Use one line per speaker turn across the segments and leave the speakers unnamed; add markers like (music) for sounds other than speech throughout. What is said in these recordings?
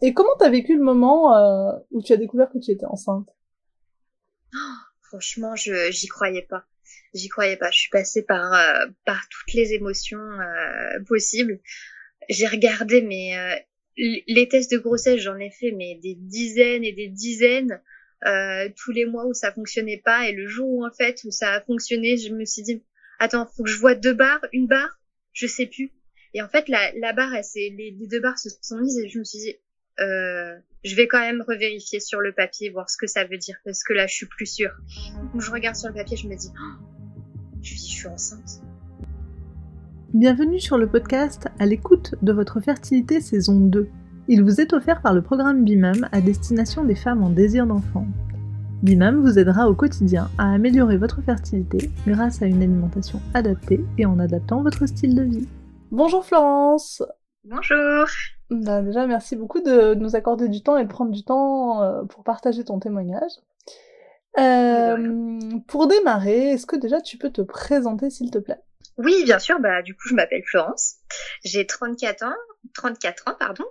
Et comment t'as vécu le moment euh, où tu as découvert que tu étais enceinte?
Franchement, je j'y croyais pas. J'y croyais pas. Je suis passée par euh, par toutes les émotions euh, possibles. J'ai regardé mais euh, les tests de grossesse, j'en ai fait mais des dizaines et des dizaines tous les mois où ça fonctionnait pas et le jour où en fait où ça a fonctionné, je me suis dit attends, faut que je vois deux barres, une barre, je sais plus. Et en fait la la barre, elle, les, les deux barres se sont mises et je me suis dit euh, je vais quand même revérifier sur le papier, voir ce que ça veut dire, parce que là, je suis plus sûre. Donc, je regarde sur le papier, je me dis, oh, je, je suis enceinte.
Bienvenue sur le podcast à l'écoute de votre fertilité saison 2. Il vous est offert par le programme BIMAM à destination des femmes en désir d'enfant. BIMAM vous aidera au quotidien à améliorer votre fertilité grâce à une alimentation adaptée et en adaptant votre style de vie. Bonjour Florence
Bonjour
bah, déjà, merci beaucoup de nous accorder du temps et de prendre du temps euh, pour partager ton témoignage. Euh, pour démarrer, est-ce que déjà tu peux te présenter s'il te plaît?
Oui, bien sûr. Bah, du coup, je m'appelle Florence. J'ai 34 ans. 34 ans, pardon.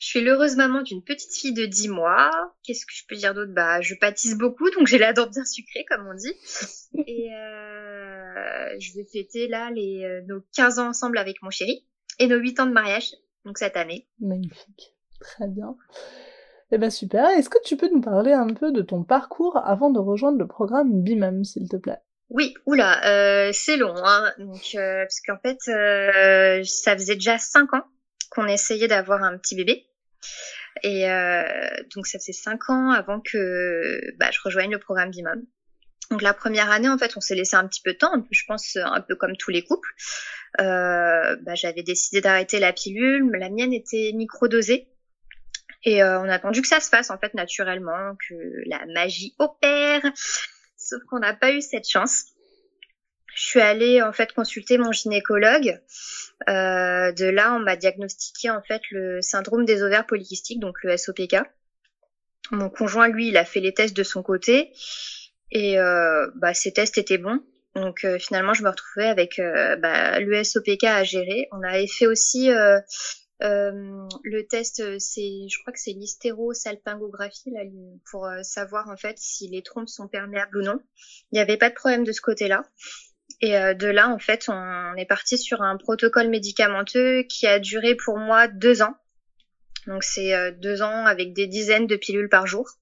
Je suis l'heureuse maman d'une petite fille de 10 mois. Qu'est-ce que je peux dire d'autre? Bah, je pâtisse beaucoup, donc j'ai la dent bien sucrée, comme on dit. Et euh, je vais fêter là les, nos 15 ans ensemble avec mon chéri et nos 8 ans de mariage donc cette année.
Magnifique, très bien. Eh ben super, est-ce que tu peux nous parler un peu de ton parcours avant de rejoindre le programme BIMAM, s'il te plaît?
Oui, oula, euh, c'est long, hein. donc, euh, parce qu'en fait, euh, ça faisait déjà cinq ans qu'on essayait d'avoir un petit bébé. Et euh, donc ça faisait cinq ans avant que bah, je rejoigne le programme BIMAM. Donc la première année, en fait, on s'est laissé un petit peu de temps, je pense un peu comme tous les couples. Euh, bah, j'avais décidé d'arrêter la pilule, la mienne était microdosée. Et euh, on a attendu que ça se fasse en fait naturellement, que la magie opère. Sauf qu'on n'a pas eu cette chance. Je suis allée en fait consulter mon gynécologue. Euh, de là, on m'a diagnostiqué en fait le syndrome des ovaires polykystiques, donc le SOPK. Mon conjoint, lui, il a fait les tests de son côté et euh, bah, ces tests étaient bons. Donc euh, finalement, je me retrouvais avec euh, bah, l'USOPK à gérer. On avait fait aussi le test, c'est, je crois que c'est l'hystérosalpingographie là, pour savoir en fait si les trompes sont perméables ou non. Il n'y avait pas de problème de ce côté-là. Et de là, en fait, on est parti sur un protocole médicamenteux qui a duré pour moi deux ans. Donc c'est deux ans avec des dizaines de pilules par jour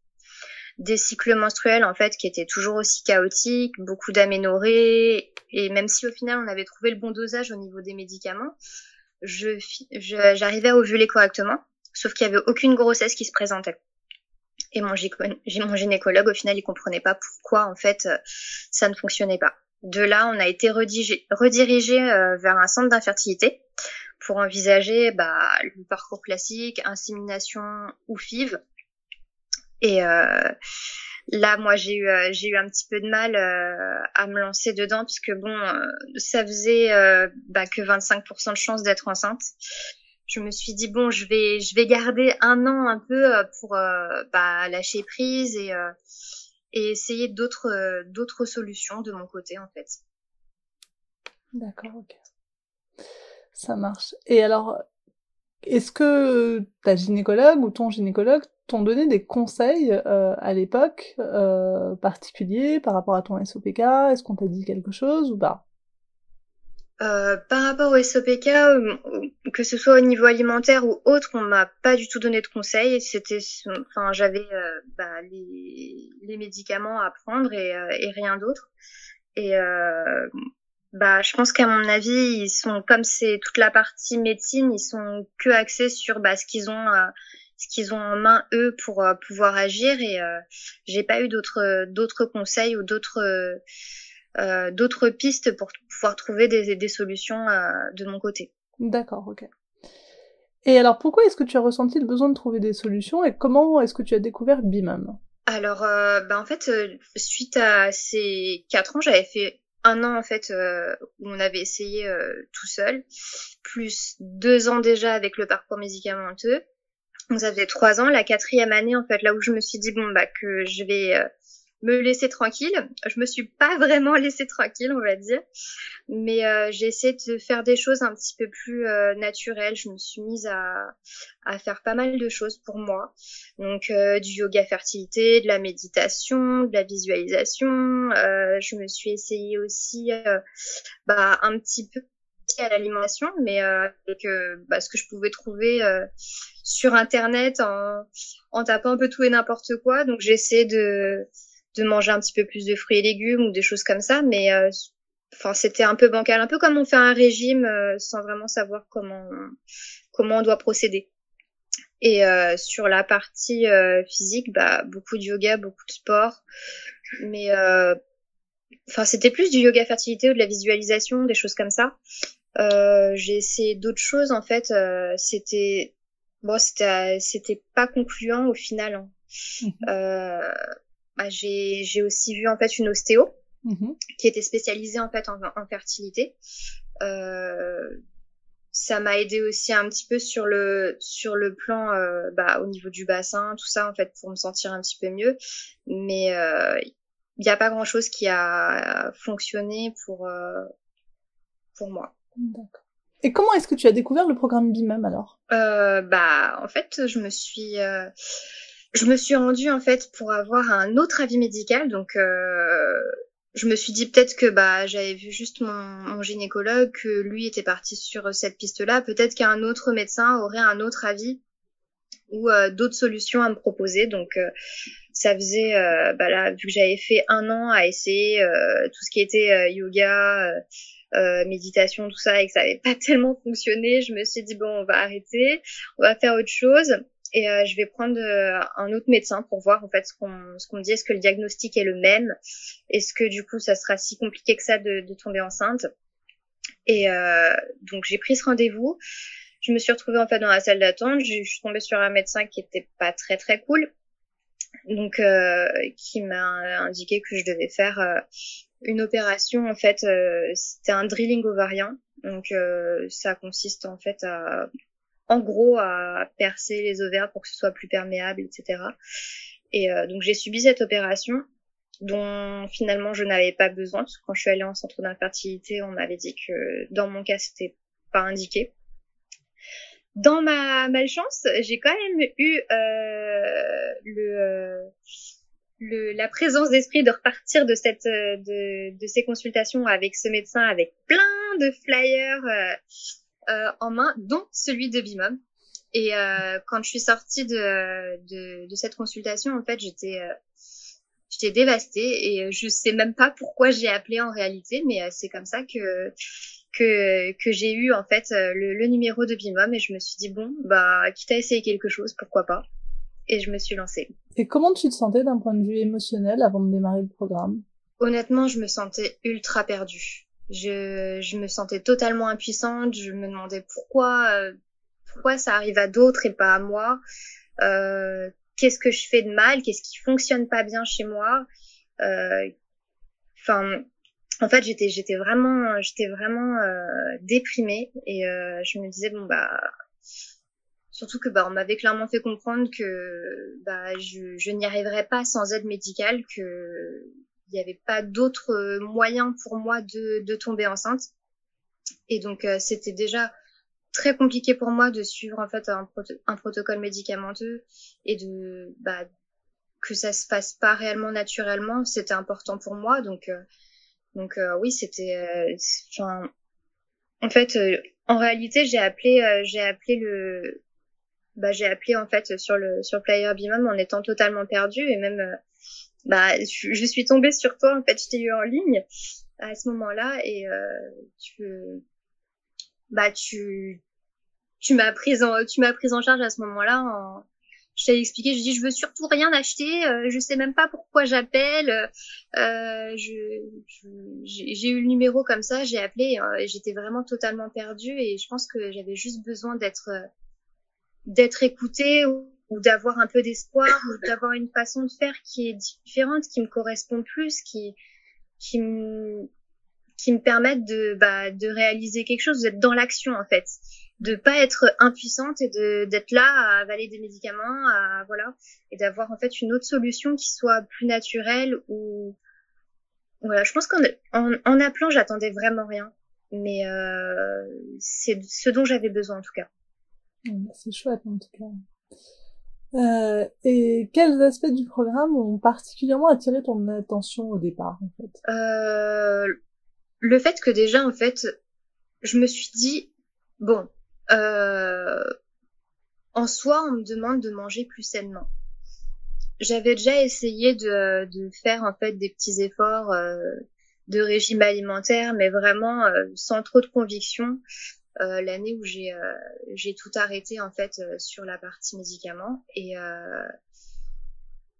des cycles menstruels en fait qui étaient toujours aussi chaotiques, beaucoup d'aménorrhées et même si au final on avait trouvé le bon dosage au niveau des médicaments, je j'arrivais à ovuler correctement, sauf qu'il y avait aucune grossesse qui se présentait. Et mon, mon gynécologue au final il comprenait pas pourquoi en fait ça ne fonctionnait pas. De là, on a été redirigé euh, vers un centre d'infertilité pour envisager bah, le parcours classique, insémination ou FIV, et euh, là, moi, j'ai eu, euh, j'ai eu un petit peu de mal euh, à me lancer dedans puisque bon, ça faisait bah, que 25% de chance d'être enceinte. Je me suis dit bon, je vais, je vais garder un an un peu pour bah, lâcher prise et et essayer d'autres d'autres solutions de mon côté en fait.
D'accord, ok. Ça marche. Et alors, est-ce que ta gynécologue ou ton gynécologue t'ont donné des conseils euh, à l'époque euh, particuliers par rapport à ton SOPK Est-ce qu'on t'a dit quelque chose ou pas?
Euh, par rapport au SOPK, euh, que ce soit au niveau alimentaire ou autre, on m'a pas du tout donné de conseils. C'était, enfin, j'avais euh, bah, les, les, médicaments à prendre et, et rien d'autre. Et bah, je pense qu'à mon avis, ils sont comme c'est toute la partie médecine, ils sont que axés sur bah, ce qu'ils ont, euh, ce qu'ils ont en main eux pour euh, pouvoir agir. Et euh, j'ai pas eu d'autres d'autres conseils ou d'autres euh, d'autres pistes pour pouvoir trouver des, des solutions de mon côté.
D'accord, ok. Et alors, pourquoi est-ce que tu as ressenti le besoin de trouver des solutions et comment est-ce que tu as découvert BIMAM?
Alors, bah en fait, suite à ces quatre ans, j'avais fait un an en fait euh, où on avait essayé euh, tout seul, plus deux ans déjà avec le parcours médicamenteux. Donc ça faisait trois ans. La quatrième année en fait, là où je me suis dit bon bah que je vais euh, me laisser tranquille. Je me suis pas vraiment (laughs) laissée tranquille, on va dire, mais euh, j'ai essayé de faire des choses un petit peu plus euh, naturelles. Je me suis mise à, à faire pas mal de choses pour moi, donc euh, du yoga fertilité, de la méditation, de la visualisation. je me suis essayée aussi, bah, un petit peu à l'alimentation, mais avec bah, ce que je pouvais trouver sur internet en, en tapant un peu tout et n'importe quoi. Donc j'essaie de de manger un petit peu plus de fruits et légumes ou des choses comme ça, mais euh, enfin c'était un peu bancal, un peu comme on fait un régime euh, sans vraiment savoir comment comment on doit procéder. Et euh, sur la partie physique, bah beaucoup de yoga, beaucoup de sport, mais enfin c'était plus du yoga fertilité ou de la visualisation, des choses comme ça. j'ai essayé d'autres choses en fait. c'était bon, c'était c'était pas concluant au final. Hein. Mmh. Bah, j'ai, j'ai aussi vu en fait une ostéo mm-hmm. qui était spécialisée en fait en, en fertilité. Euh, ça m'a aidé aussi un petit peu sur le sur le plan euh, bah, au niveau du bassin, tout ça en fait pour me sentir un petit peu mieux. Mais il euh, n'y a pas grand chose qui a fonctionné pour euh, pour moi.
D'accord. Et comment est-ce que tu as découvert le programme BIMAM alors?
Euh, Bah en fait je me suis je me suis rendue en fait pour avoir un autre avis médical. Donc, euh, je me suis dit peut-être que bah j'avais vu juste mon, mon, gynécologue, que lui était parti sur cette piste-là. Peut-être qu'un autre médecin aurait un autre avis ou euh, d'autres solutions à me proposer. Donc, euh, ça faisait euh, bah là vu que j'avais fait un an à essayer tout ce qui était yoga. méditation, tout ça, et que ça n'avait pas (laughs) tellement fonctionné, je me suis dit bon, on va arrêter, on va faire autre chose et euh, je vais prendre euh, un autre médecin pour voir en fait ce qu'on ce qu'on me dit. Est-ce que le diagnostic est le même? Est-ce que du coup ça sera si compliqué que ça de, de tomber enceinte? Et euh, donc j'ai pris ce rendez-vous. Je me suis retrouvée en fait dans la salle d'attente. Je, suis tombée sur un médecin qui était pas très très cool. Donc euh, qui m'a indiqué que je devais faire une opération en fait c'était un drilling ovarien. Donc ça consiste en fait à en gros à percer les ovaires pour que ce soit plus perméable, etc. Et euh, donc j'ai subi cette opération dont finalement je n'avais pas besoin parce que quand je suis allée en centre d'infertilité, on m'avait dit que dans mon cas c'était pas indiqué. Dans ma malchance, j'ai quand même eu euh, le, euh, le, la présence d'esprit de repartir de cette de, de, ces consultations avec ce médecin avec plein de flyers euh, en main, dont celui de Bimom. Et euh, quand je suis sortie de, de, de, cette consultation, en fait, j'étais euh, j'étais dévastée et je sais même pas pourquoi j'ai appelé en réalité, mais c'est comme ça que que, que j'ai eu en fait le, le, numéro de Bimom et je me suis dit bon bah quitte à essayer quelque chose, pourquoi pas. Et je me suis lancée.
Et comment tu te sentais d'un point de vue émotionnel avant de démarrer le programme?
Honnêtement, je me sentais ultra perdue. Je, je me sentais totalement impuissante. Je me demandais pourquoi, euh, pourquoi ça arrive à d'autres et pas à moi. Euh, qu'est-ce que je fais de mal? Qu'est-ce qui fonctionne pas bien chez moi? Euh, Enfin, en fait, j'étais, j'étais vraiment, j'étais vraiment euh, déprimée et je me disais bon bah surtout que bah on m'avait clairement fait comprendre que bah je, je n'y arriverais pas sans aide médicale que il n'y avait pas d'autre euh, moyen pour moi de, de tomber enceinte. Et donc euh, c'était déjà très compliqué pour moi de suivre en fait un, protocole médicamenteux et de bah, que ça se passe pas réellement naturellement. C'était important pour moi. Donc euh, donc oui c'était enfin en fait en réalité j'ai appelé j'ai appelé le bah j'ai appelé en fait sur le sur Player Bimam en étant totalement perdue et même bah, je, suis tombée sur toi, en fait, je t'ai eu en ligne à ce moment-là et euh, tu, bah, tu, tu m'as prise en, tu m'as prise en charge à ce moment-là. En, je t'ai expliqué, je dis, je veux surtout rien acheter, euh, je sais même pas pourquoi j'appelle. Euh, je, j'ai eu le numéro comme ça, j'ai appelé, euh, j'étais vraiment totalement perdue et je pense que j'avais juste besoin d'être, d'être écoutée ou d'avoir un peu d'espoir, ou d'avoir une façon de faire qui est différente, qui me correspond plus, qui qui me qui me permettent de bah, de réaliser quelque chose, d'être dans l'action en fait. de pas être impuissante et de d'être là à avaler des médicaments, à voilà, et d'avoir en fait une autre solution qui soit plus naturelle ou voilà. Je pense qu'en en, en appelant, j'attendais vraiment rien, mais euh, c'est ce dont j'avais besoin en tout cas.
C'est chouette en tout cas. Euh, et quels aspects du programme ont particulièrement attiré ton attention au départ en fait?
Euh, Le fait que déjà en fait, je me suis dit bon, euh, en soi, on me demande de manger plus sainement. J'avais déjà essayé de, de, faire en fait des petits efforts euh, de régime alimentaire, mais vraiment euh, sans trop de conviction. Euh, l'année où j'ai euh, j'ai tout arrêté en fait sur la partie médicaments et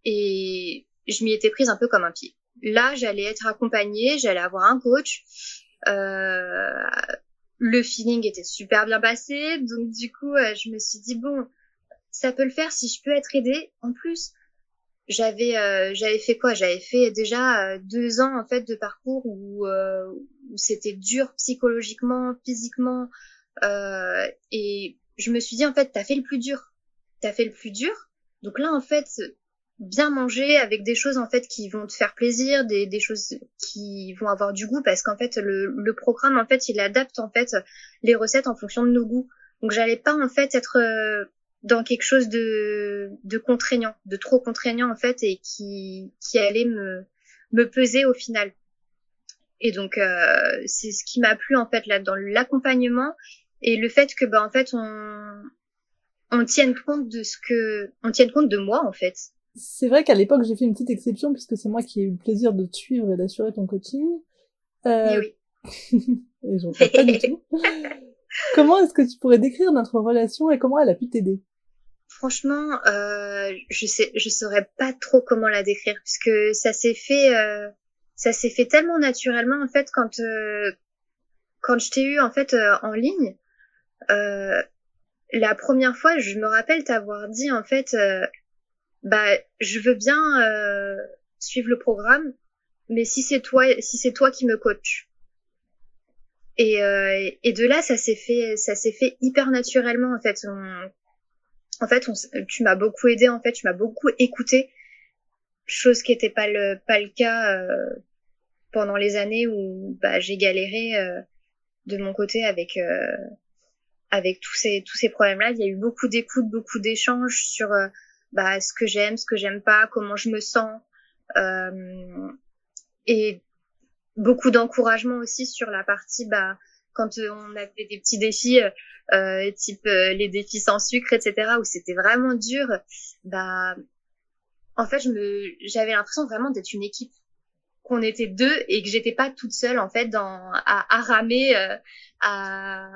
et je m'y étais prise un peu comme un pied. Là, j'allais être accompagnée, j'allais avoir un coach. Euh, le feeling était super bien passé, donc du coup, euh, je me suis dit bon, ça peut le faire si je peux être aidée. En plus, j'avais euh, j'avais fait quoi? J'avais fait déjà euh, deux ans en fait de parcours où, où c'était dur psychologiquement, physiquement, et je me suis dit en fait, t'as fait le plus dur, t'as fait le plus dur. Donc là, en fait, bien manger avec des choses en fait qui vont te faire plaisir, des, des choses qui vont avoir du goût parce qu'en fait le, le, programme en fait il adapte en fait les recettes en fonction de nos goûts. Donc j'allais pas en fait être euh, dans quelque chose de, de contraignant, de trop contraignant en fait et qui, qui allait me, me peser au final. Et donc euh, c'est ce qui m'a plu en fait là dans l'accompagnement et le fait que bah en fait on on tienne compte de ce que on tienne compte de moi en fait
c'est vrai qu'à l'époque, j'ai fait une petite exception puisque c'est moi qui ai eu le plaisir de te suivre et d'assurer ton coaching.
Euh...
Et oui. (laughs) et j'en pas du tout. (laughs) comment est-ce que tu pourrais décrire notre relation et comment elle a pu t'aider?
Franchement, euh, je sais, je saurais pas trop comment la décrire puisque ça s'est fait, euh, ça s'est fait tellement naturellement en fait quand euh, quand je t'ai eu en fait euh, en ligne. Euh, la première fois, je me rappelle t'avoir dit en fait, bah je veux bien euh, suivre le programme, mais si c'est toi, si c'est toi qui me coach. Et, euh, et de là, ça s'est fait, ça s'est fait hyper naturellement en fait. En fait, tu m'as beaucoup aidé en fait, tu m'as beaucoup écouté, chose qui n'était pas le cas euh, pendant les années où bah, j'ai galéré euh, de mon côté avec euh, avec tous ces tous ces problèmes-là. Il y a eu beaucoup d'écoute, beaucoup d'échanges sur bah, ce que j'aime, ce que j'aime pas, comment je me sens, et beaucoup d'encouragement aussi sur la partie bah quand on avait des petits défis euh, type euh, les défis sans sucre etc où c'était vraiment dur bah en fait j'avais l'impression vraiment d'être une équipe qu'on était deux et que j'étais pas toute seule en fait à, ramer euh, à,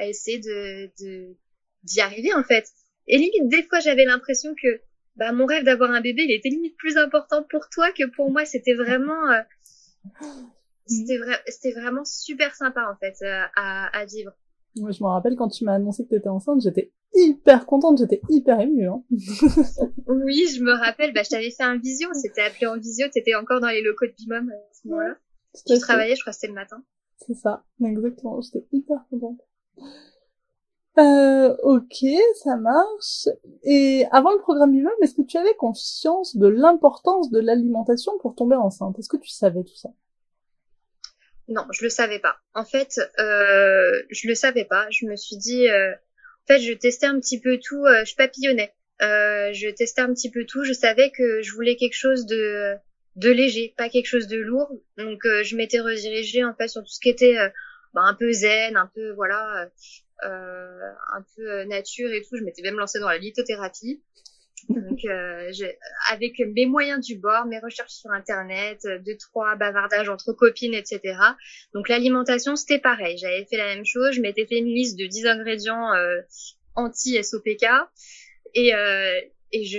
essayer de d'y arriver en fait et limite, des fois, j'avais l'impression que bah, mon rêve d'avoir un bébé, il était limite plus important pour toi que pour moi. C'était vraiment, euh, c'était vrai, c'était vraiment super sympa en fait euh, à, à vivre.
Moi, je me rappelle quand tu m'as annoncé que tu étais enceinte, j'étais hyper contente, j'étais hyper émue. Hein. (laughs)
oui, je me rappelle, bah, je t'avais fait un visio, c'était appelé en visio, t'étais encore dans les locaux de Bimom à ce moment-là. Tu travaillais, je crois que c'était le matin.
C'est ça, exactement, j'étais hyper contente. Euh, ok, ça marche. Et avant le programme lui est-ce que tu avais conscience de l'importance de l'alimentation pour tomber enceinte? Est-ce que tu savais tout ça?
Non, je le savais pas. En fait, euh, je le savais pas. Je me suis dit, euh, en fait, je testais un petit peu tout. Euh, je papillonnais. Euh, je testais un petit peu tout. Je savais que je voulais quelque chose de léger, pas quelque chose de lourd. Donc, je m'étais redirigée en fait sur tout ce qui était bah, un peu zen, un peu voilà un peu nature et tout. Je m'étais même lancée dans la lithothérapie. Donc, euh, avec mes moyens du bord, mes recherches sur Internet, deux, trois bavardages entre copines, etc. Donc, l'alimentation, c'était pareil. J'avais fait la même chose. Je m'étais fait une liste de 10 ingrédients euh, anti-SOPK. Et, euh, et je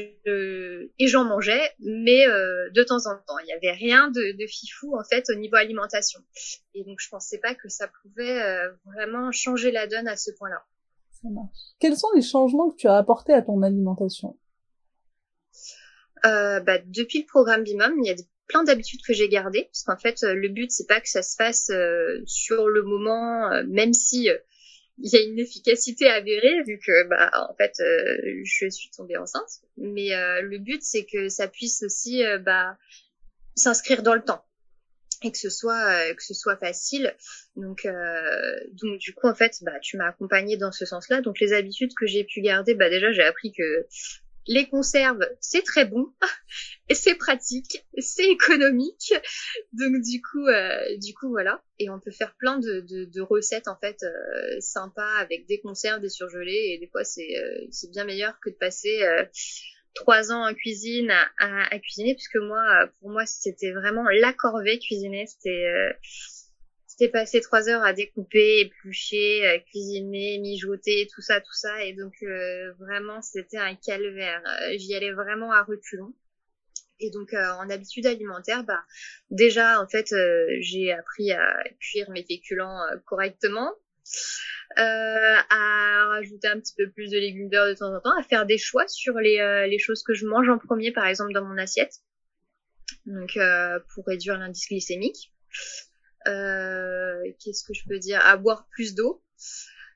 et j'en mangeais, mais euh, de temps en temps. Il n'y avait rien de, de, fifou en fait au niveau alimentation. Et donc je pensais pas que ça pouvait euh, vraiment changer la donne à ce point-là.
Quels sont les changements que tu as apportés à ton alimentation?
Euh, bah, Depuis le programme Bimom, il y a plein d'habitudes que j'ai gardées, parce qu'en fait le but c'est pas que ça se fasse euh, sur le moment, même si il y a une efficacité avérée vu que bah en fait je suis tombée enceinte. Mais le but c'est que ça puisse aussi bah s'inscrire dans le temps et que ce soit facile donc du coup en fait bah tu m'as accompagnée dans ce sens-là donc les habitudes que j'ai pu garder bah déjà j'ai appris que les conserves, c'est très bon (laughs) c'est pratique, c'est économique. Donc du coup, euh, du coup voilà. Et on peut faire plein de, recettes en fait euh, sympas avec des conserves, des surgelés. Et des fois, c'est euh, c'est bien meilleur que de passer trois ans en cuisine à, à, cuisiner, puisque moi, pour moi, c'était vraiment la corvée cuisiner. C'était passé trois heures à découper, éplucher, euh, cuisiner, mijoter, tout ça, tout ça. Et donc euh, vraiment, c'était un calvaire. Euh, j'y allais vraiment à reculons. Et donc en habitude alimentaire, bah déjà en fait j'ai appris à cuire mes féculents correctement, à rajouter un petit peu plus de légumes de temps en temps, à faire des choix sur les, les choses que je mange en premier, par exemple dans mon assiette, donc pour réduire l'indice glycémique. Euh, qu'est-ce que je peux dire? À boire plus d'eau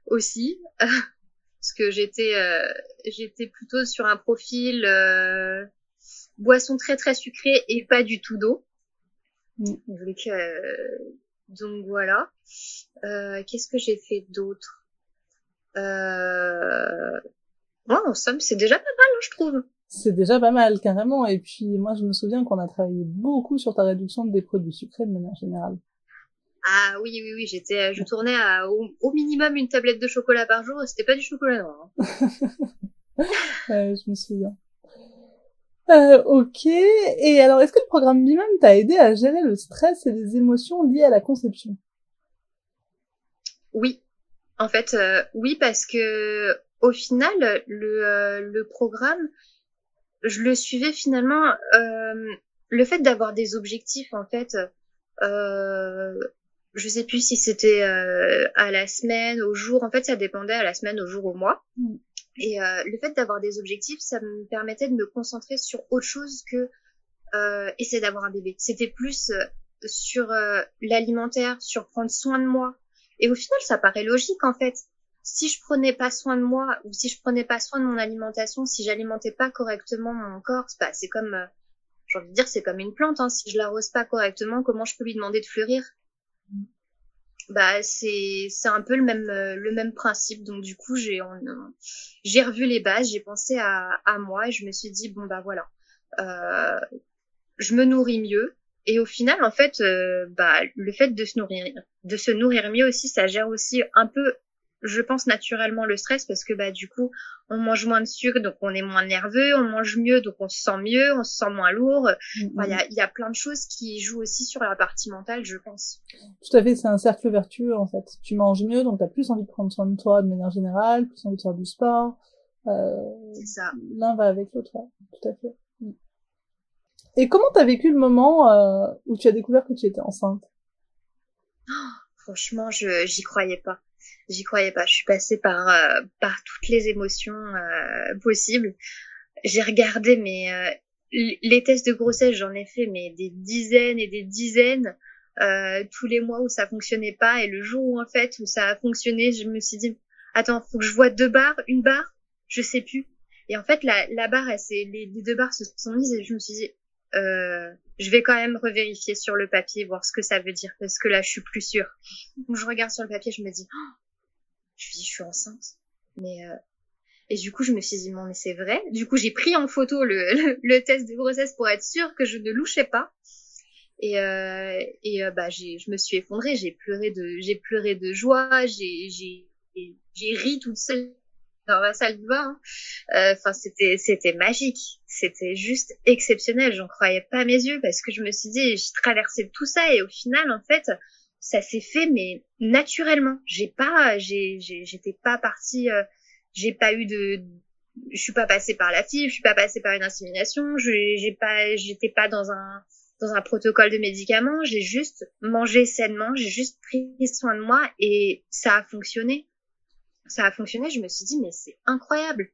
aussi, (laughs) parce que j'étais euh, j'étais plutôt sur un profil euh, boisson très très sucrée et pas du tout d'eau. Mm. Donc, donc voilà. Qu'est-ce que j'ai fait d'autre? Euh... en somme, c'est déjà pas mal, hein, je trouve.
C'est déjà pas mal, carrément. Et puis, moi, je me souviens qu'on a travaillé beaucoup sur ta réduction des produits sucrés de manière générale.
Ah oui, oui, oui, j'étais, euh, je tournais à, au, minimum une tablette de chocolat par jour. C'était pas du chocolat noir. Hein. (laughs)
je me souviens. Euh, ok. Et alors, est-ce que le programme BIMAM t'a aidé à gérer le stress et les émotions liées à la conception?
Oui. En fait, euh, oui, parce que au final, le, euh, le programme, je le suivais finalement. le fait d'avoir des objectifs, en fait, euh, je sais plus si c'était euh, à la semaine, au jour. En fait, ça dépendait à la semaine, au jour, au mois. Mm. Et euh, le fait d'avoir des objectifs, ça me permettait de me concentrer sur autre chose que euh, essayer d'avoir un bébé. C'était plus euh, sur l'alimentaire, sur prendre soin de moi. Et au final, ça paraît logique en fait. Si je prenais pas soin de moi ou si je prenais pas soin de mon alimentation, si j'alimentais pas correctement mon corps, c'est comme, j'ai envie de dire, c'est comme une plante. Hein. Si je l'arrose pas correctement, comment je peux lui demander de fleurir? Bah c'est c'est un peu le même euh, le même principe. Donc du coup j'ai j'ai revu les bases j'ai pensé à à moi et je me suis dit bon bah voilà. Euh, je me nourris mieux. Et au final en fait euh, bah le fait de se nourrir de se nourrir mieux aussi ça gère aussi un peu je pense naturellement le stress parce que bah du coup on mange moins de sucre donc on est moins nerveux, on mange mieux donc on se sent mieux, on se sent moins lourd. Il y, a, y, a, plein de choses qui jouent aussi sur la partie mentale, je pense.
Tout à fait, c'est un cercle vertueux en fait. Tu manges mieux donc tu as plus envie de prendre soin de toi de manière générale, plus envie de faire du sport. Euh,
c'est ça.
L'un va avec l'autre, tout à fait. Mm. Et comment t'as vécu le moment euh, où tu as découvert que tu étais enceinte?
Oh, Franchement, je j'y croyais pas j'y croyais pas. Je suis passée par euh, par toutes les émotions euh, possibles. J'ai regardé mes euh, les tests de grossesse, j'en ai fait mais des dizaines et des dizaines tous les mois où ça fonctionnait pas et le jour où en fait où ça a fonctionné, je me suis dit attends, faut que je vois deux barres, une barre, je sais plus. Et en fait la la barre, elle, les, les deux barres se sont mises et je me suis dit euh, je vais quand même revérifier sur le papier, voir ce que ça veut dire, parce que là, je suis plus sûre. Donc, je regarde sur le papier, je me dis, oh, je me dis, je suis enceinte. Mais euh... et du coup, je me suis dit, mais c'est vrai. Du coup, j'ai pris en photo (laughs) le, le, test de grossesse pour être sûre que je ne louchais pas. Et, euh, et euh, bah, je me suis effondrée. J'ai pleuré de, j'ai pleuré de joie. J'ai, j'ai, ri toute seule dans ma salle de bain. Hein. Enfin, c'était, c'était magique. C'était juste exceptionnel. J'en croyais pas mes yeux parce que je me suis dit, j'ai traversé tout ça et au final, en fait, ça s'est fait mais naturellement. J'ai pas, j'étais pas partie, euh, j'ai pas eu de, je suis pas passée par la FIV, je suis pas passée par une insémination, j'ai pas, j'étais pas dans un dans un protocole de médicaments, j'ai juste mangé sainement, j'ai juste pris soin de moi et ça a fonctionné. Ça a fonctionné, je me suis dit mais c'est incroyable.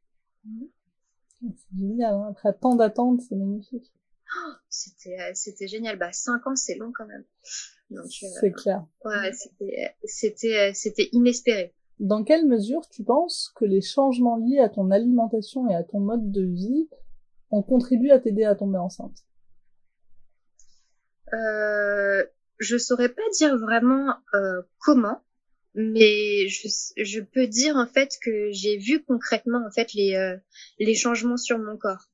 C'est génial, hein. après tant d'attentes, c'est magnifique.
Oh, c'était euh, c'était génial, bah cinq ans c'est long quand même.
Euh, c'est clair.
Ouais, c'était, c'était, c'était inespéré.
dans quelle mesure tu penses que les changements liés à ton alimentation et à ton mode de vie ont contribué à t'aider à tomber enceinte?
Euh, Je saurais pas dire vraiment euh, comment, mais je, je, peux dire en fait que j'ai vu concrètement en fait les euh, les changements sur mon corps.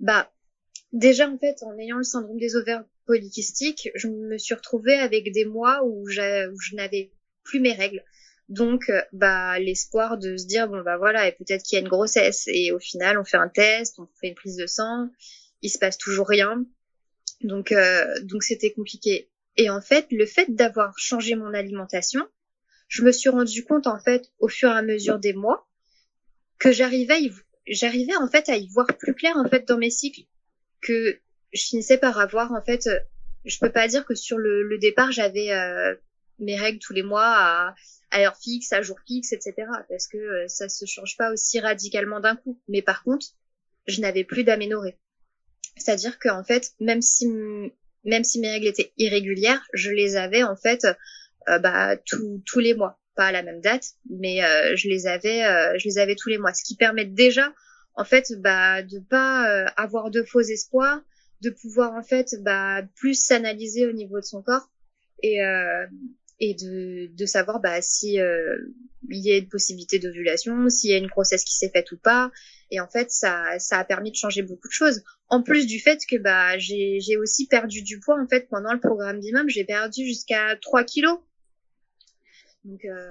Bah déjà en fait en ayant le syndrome des ovaires polykystiques, je me suis retrouvée avec des mois où, où je n'avais plus mes règles. Donc, euh, bah, l'espoir de se dire bon bah voilà, et peut-être qu'il y a une grossesse. Et au final, on fait un test, on fait une prise de sang, il se passe toujours rien. Donc, euh, donc c'était compliqué. Et en fait, le fait d'avoir changé mon alimentation, je me suis rendu compte en fait au fur et à mesure des mois que j'arrivais, j'arrivais en fait à y voir plus clair en fait dans mes cycles, que je finissais par avoir en fait, je peux pas dire que sur le, le départ j'avais euh, mes règles tous les mois à, à heure fixe, à jour fixe, etc. Parce que euh, ça se change pas aussi radicalement d'un coup. Mais par contre, je n'avais plus d'aménorrhée. C'est-à-dire qu'en fait, même si même si mes règles étaient irrégulières, je les avais en fait euh, bah, tous les mois, pas à la même date, mais euh, je les avais je les avais tous les mois, ce qui permet déjà en fait bah de pas avoir de faux espoirs, de pouvoir en fait bah plus s'analyser au niveau de son corps et et de, de savoir bah, si euh, il y a une possibilité d'ovulation, s'il y a une grossesse qui s'est faite ou pas. Et en fait, ça, ça a permis de changer beaucoup de choses. En plus du fait que bah, j'ai, j'ai aussi perdu du poids en fait pendant le programme d'imam, j'ai perdu jusqu'à 3 kilos. Donc, euh,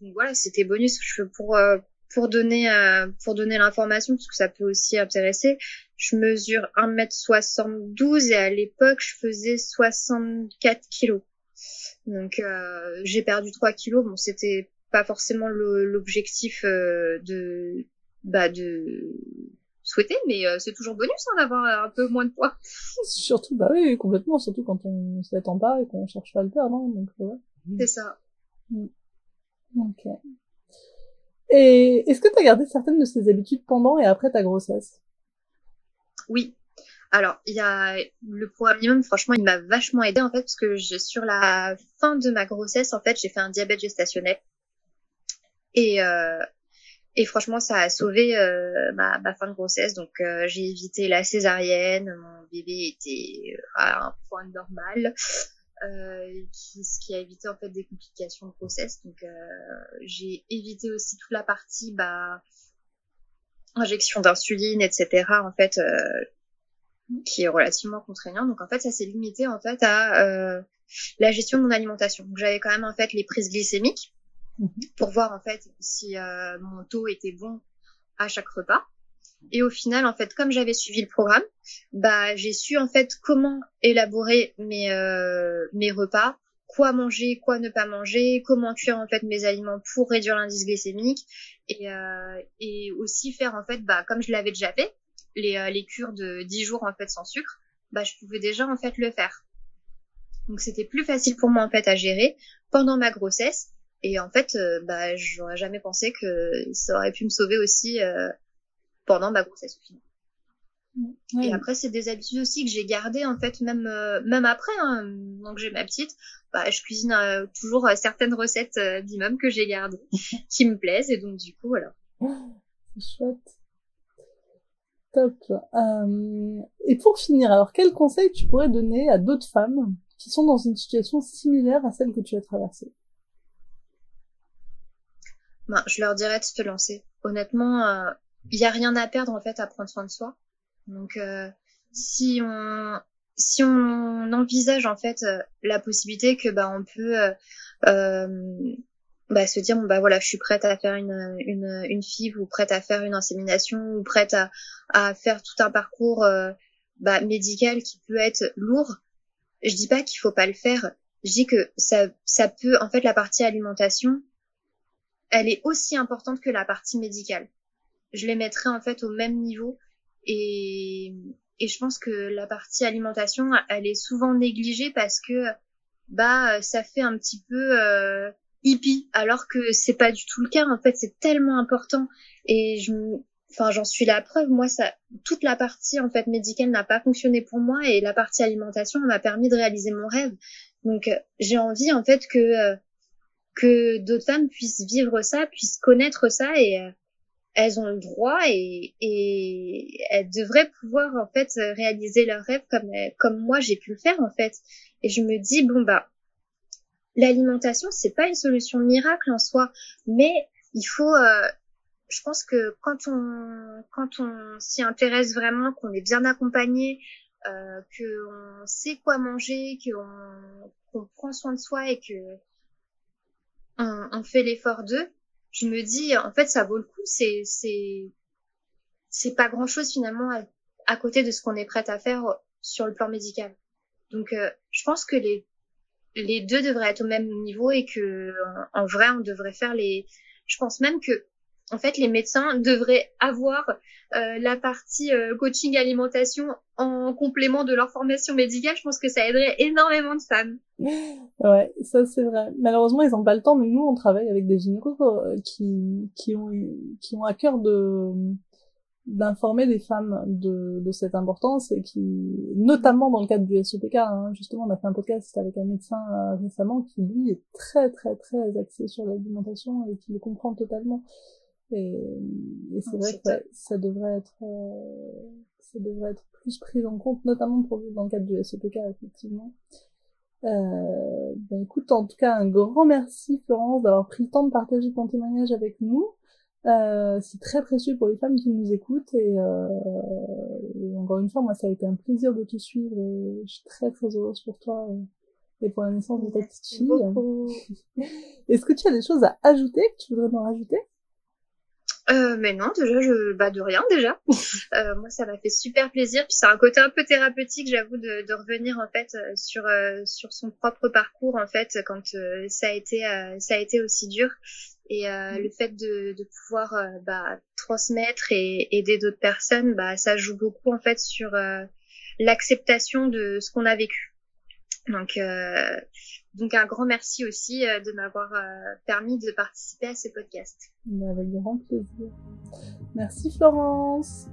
donc voilà, c'était bonus pour euh, pour donner euh, pour donner l'information parce que ça peut aussi intéresser. Je mesure 1m72 et à l'époque je faisais 64 kilos. Donc euh, j'ai perdu 3 kilos. Bon, c'était pas forcément l'objectif euh, de bah de souhaiter, mais euh, c'est toujours bonus hein, d'avoir un peu moins de poids. (laughs)
Surtout, bah oui, complètement, surtout quand on s'attend pas et qu'on cherche pas à le perdre. Hein, donc ouais.
C'est ça.
Mm. Ok. Et est-ce que tu as gardé certaines de ces habitudes pendant et après ta grossesse?
Oui, alors, il y a le programme minimum, franchement, il m'a vachement aidé en fait parce que je, sur la fin de ma grossesse, en fait, j'ai fait un diabète gestationnel et euh, et franchement, ça a sauvé euh, ma, ma, fin de grossesse. Donc, euh, j'ai évité la césarienne. Mon bébé était à un point normal, euh, qui, ce qui a évité en fait des complications de grossesse. Donc, euh, j'ai évité aussi toute la partie bah injection d'insuline, etc. En fait, qui est relativement contraignant. Donc en fait, ça s'est limité en fait à euh, la gestion de mon alimentation. Donc j'avais quand même en fait les prises glycémiques mhm. pour voir en fait si euh, mon taux était bon à chaque repas. Et au final, en fait, comme j'avais suivi le programme, bah j'ai su en fait comment élaborer mes euh, mes repas, quoi manger, quoi ne pas manger, comment cuire en fait mes aliments pour réduire l'indice glycémique et euh, et aussi faire en fait bah comme je l'avais déjà fait, les, euh, les cures de 10 jours en fait sans sucre, bah je pouvais déjà en fait le faire. Donc c'était plus facile pour moi en fait à gérer pendant ma grossesse et en fait euh, bah j'aurais jamais pensé que ça aurait pu me sauver aussi euh, pendant ma grossesse au. Et après c'est des habitudes aussi que j'ai gardées en fait même même après hein, donc j'ai ma petite bah je cuisine toujours certaines recettes euh, que j'ai gardées (laughs) qui me plaisent et donc du coup voilà.
C'est chouette. Top. Euh, et pour finir, alors quel conseil tu pourrais donner à d'autres femmes qui sont dans une situation similaire à celle que tu as traversée?
Ben, Je leur dirais de se lancer. Honnêtement, il euh, y a rien à perdre en fait à prendre soin de soi. Donc euh, si on si on envisage en fait euh, la possibilité que bah on peut bah, se dire bon bah voilà je suis prête à faire une une une FIV ou prête à faire une insémination ou prête à à faire tout un parcours euh, bah, médical qui peut être lourd je dis pas qu'il faut pas le faire je dis que ça ça peut en fait la partie alimentation elle est aussi importante que la partie médicale je les mettrai en fait au même niveau. Et et je pense que la partie alimentation elle est souvent négligée parce que bah ça fait un petit peu euh, hippie. Alors que c'est pas du tout le cas. En fait c'est tellement important. Et je enfin j'en suis la preuve. Moi ça toute la partie en fait médicale n'a pas fonctionné pour moi. Et la partie alimentation m'a permis de réaliser mon rêve. Donc euh, j'ai envie en fait que euh, que d'autres femmes puissent vivre ça, puissent connaître ça. Et euh, elles ont le droit et, et elles devraient pouvoir en fait réaliser leurs rêves comme comme moi j'ai pu le faire en fait. Et je me dis bon bah l'alimentation c'est pas une solution miracle en soi, mais il faut euh, je pense que quand on quand on s'y intéresse vraiment, qu'on est bien accompagné, euh, qu'on sait quoi manger, qu'on qu'on prend soin de soi et que on, on fait l'effort d'eux, je me dis en fait ça vaut le coup. C'est c'est c'est pas grand chose finalement à, côté de ce qu'on est prête à faire sur le plan médical. Donc euh, je pense que les les deux devraient être au même niveau et que en vrai on devrait faire les. Je pense même que en fait, les médecins devraient avoir euh, la partie euh, coaching alimentation en complément de leur formation médicale. Je pense que ça aiderait énormément de femmes.
Ouais, ça c'est vrai. Malheureusement, ils n'ont pas le temps, mais nous, on travaille avec des gynécos euh, qui, qui, ont, qui ont à cœur de d'informer des femmes de, de cette importance et qui, notamment dans le cadre du SOPK, hein, justement, on a fait un podcast avec un médecin récemment qui, lui, est très, très, très axé sur l'alimentation et qui le comprend totalement. Et, et c'est vrai que ça devrait être, euh, ça devrait être plus pris en compte, notamment pour, dans le cadre du SOPK, effectivement. Euh, ben écoute, en tout cas, un grand merci Florence d'avoir pris le temps de partager ton témoignage avec nous. Euh, c'est très précieux pour les femmes qui nous écoutent et, euh, et, encore une fois, moi, ça a été un plaisir de te suivre et je suis très très heureuse pour toi et pour la naissance de ta petite fille. (laughs) Est-ce que tu as des choses à ajouter que tu voudrais nous rajouter?
Euh, mais non, déjà, je, bah, de rien, déjà. (laughs) Euh, moi, ça m'a fait super plaisir. Puis c'est un côté un peu thérapeutique, j'avoue, de, de revenir, en fait, euh, sur, euh, sur son propre parcours, en fait, quand ça a été, ça a été aussi dur. Et mm. le fait de, de pouvoir, bah, transmettre et aider d'autres personnes, bah, ça joue beaucoup, en fait, sur l'acceptation de ce qu'on a vécu. Donc, donc un grand merci aussi euh, de m'avoir euh, permis de participer à ce podcast.
Avec grand plaisir. Merci Florence.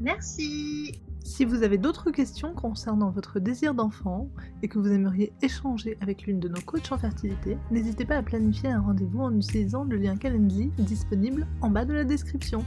Merci.
Si vous avez d'autres questions concernant votre désir d'enfant et que vous aimeriez échanger avec l'une de nos coachs en fertilité, n'hésitez pas à planifier un rendez-vous en utilisant le lien Calendly disponible en bas de la description.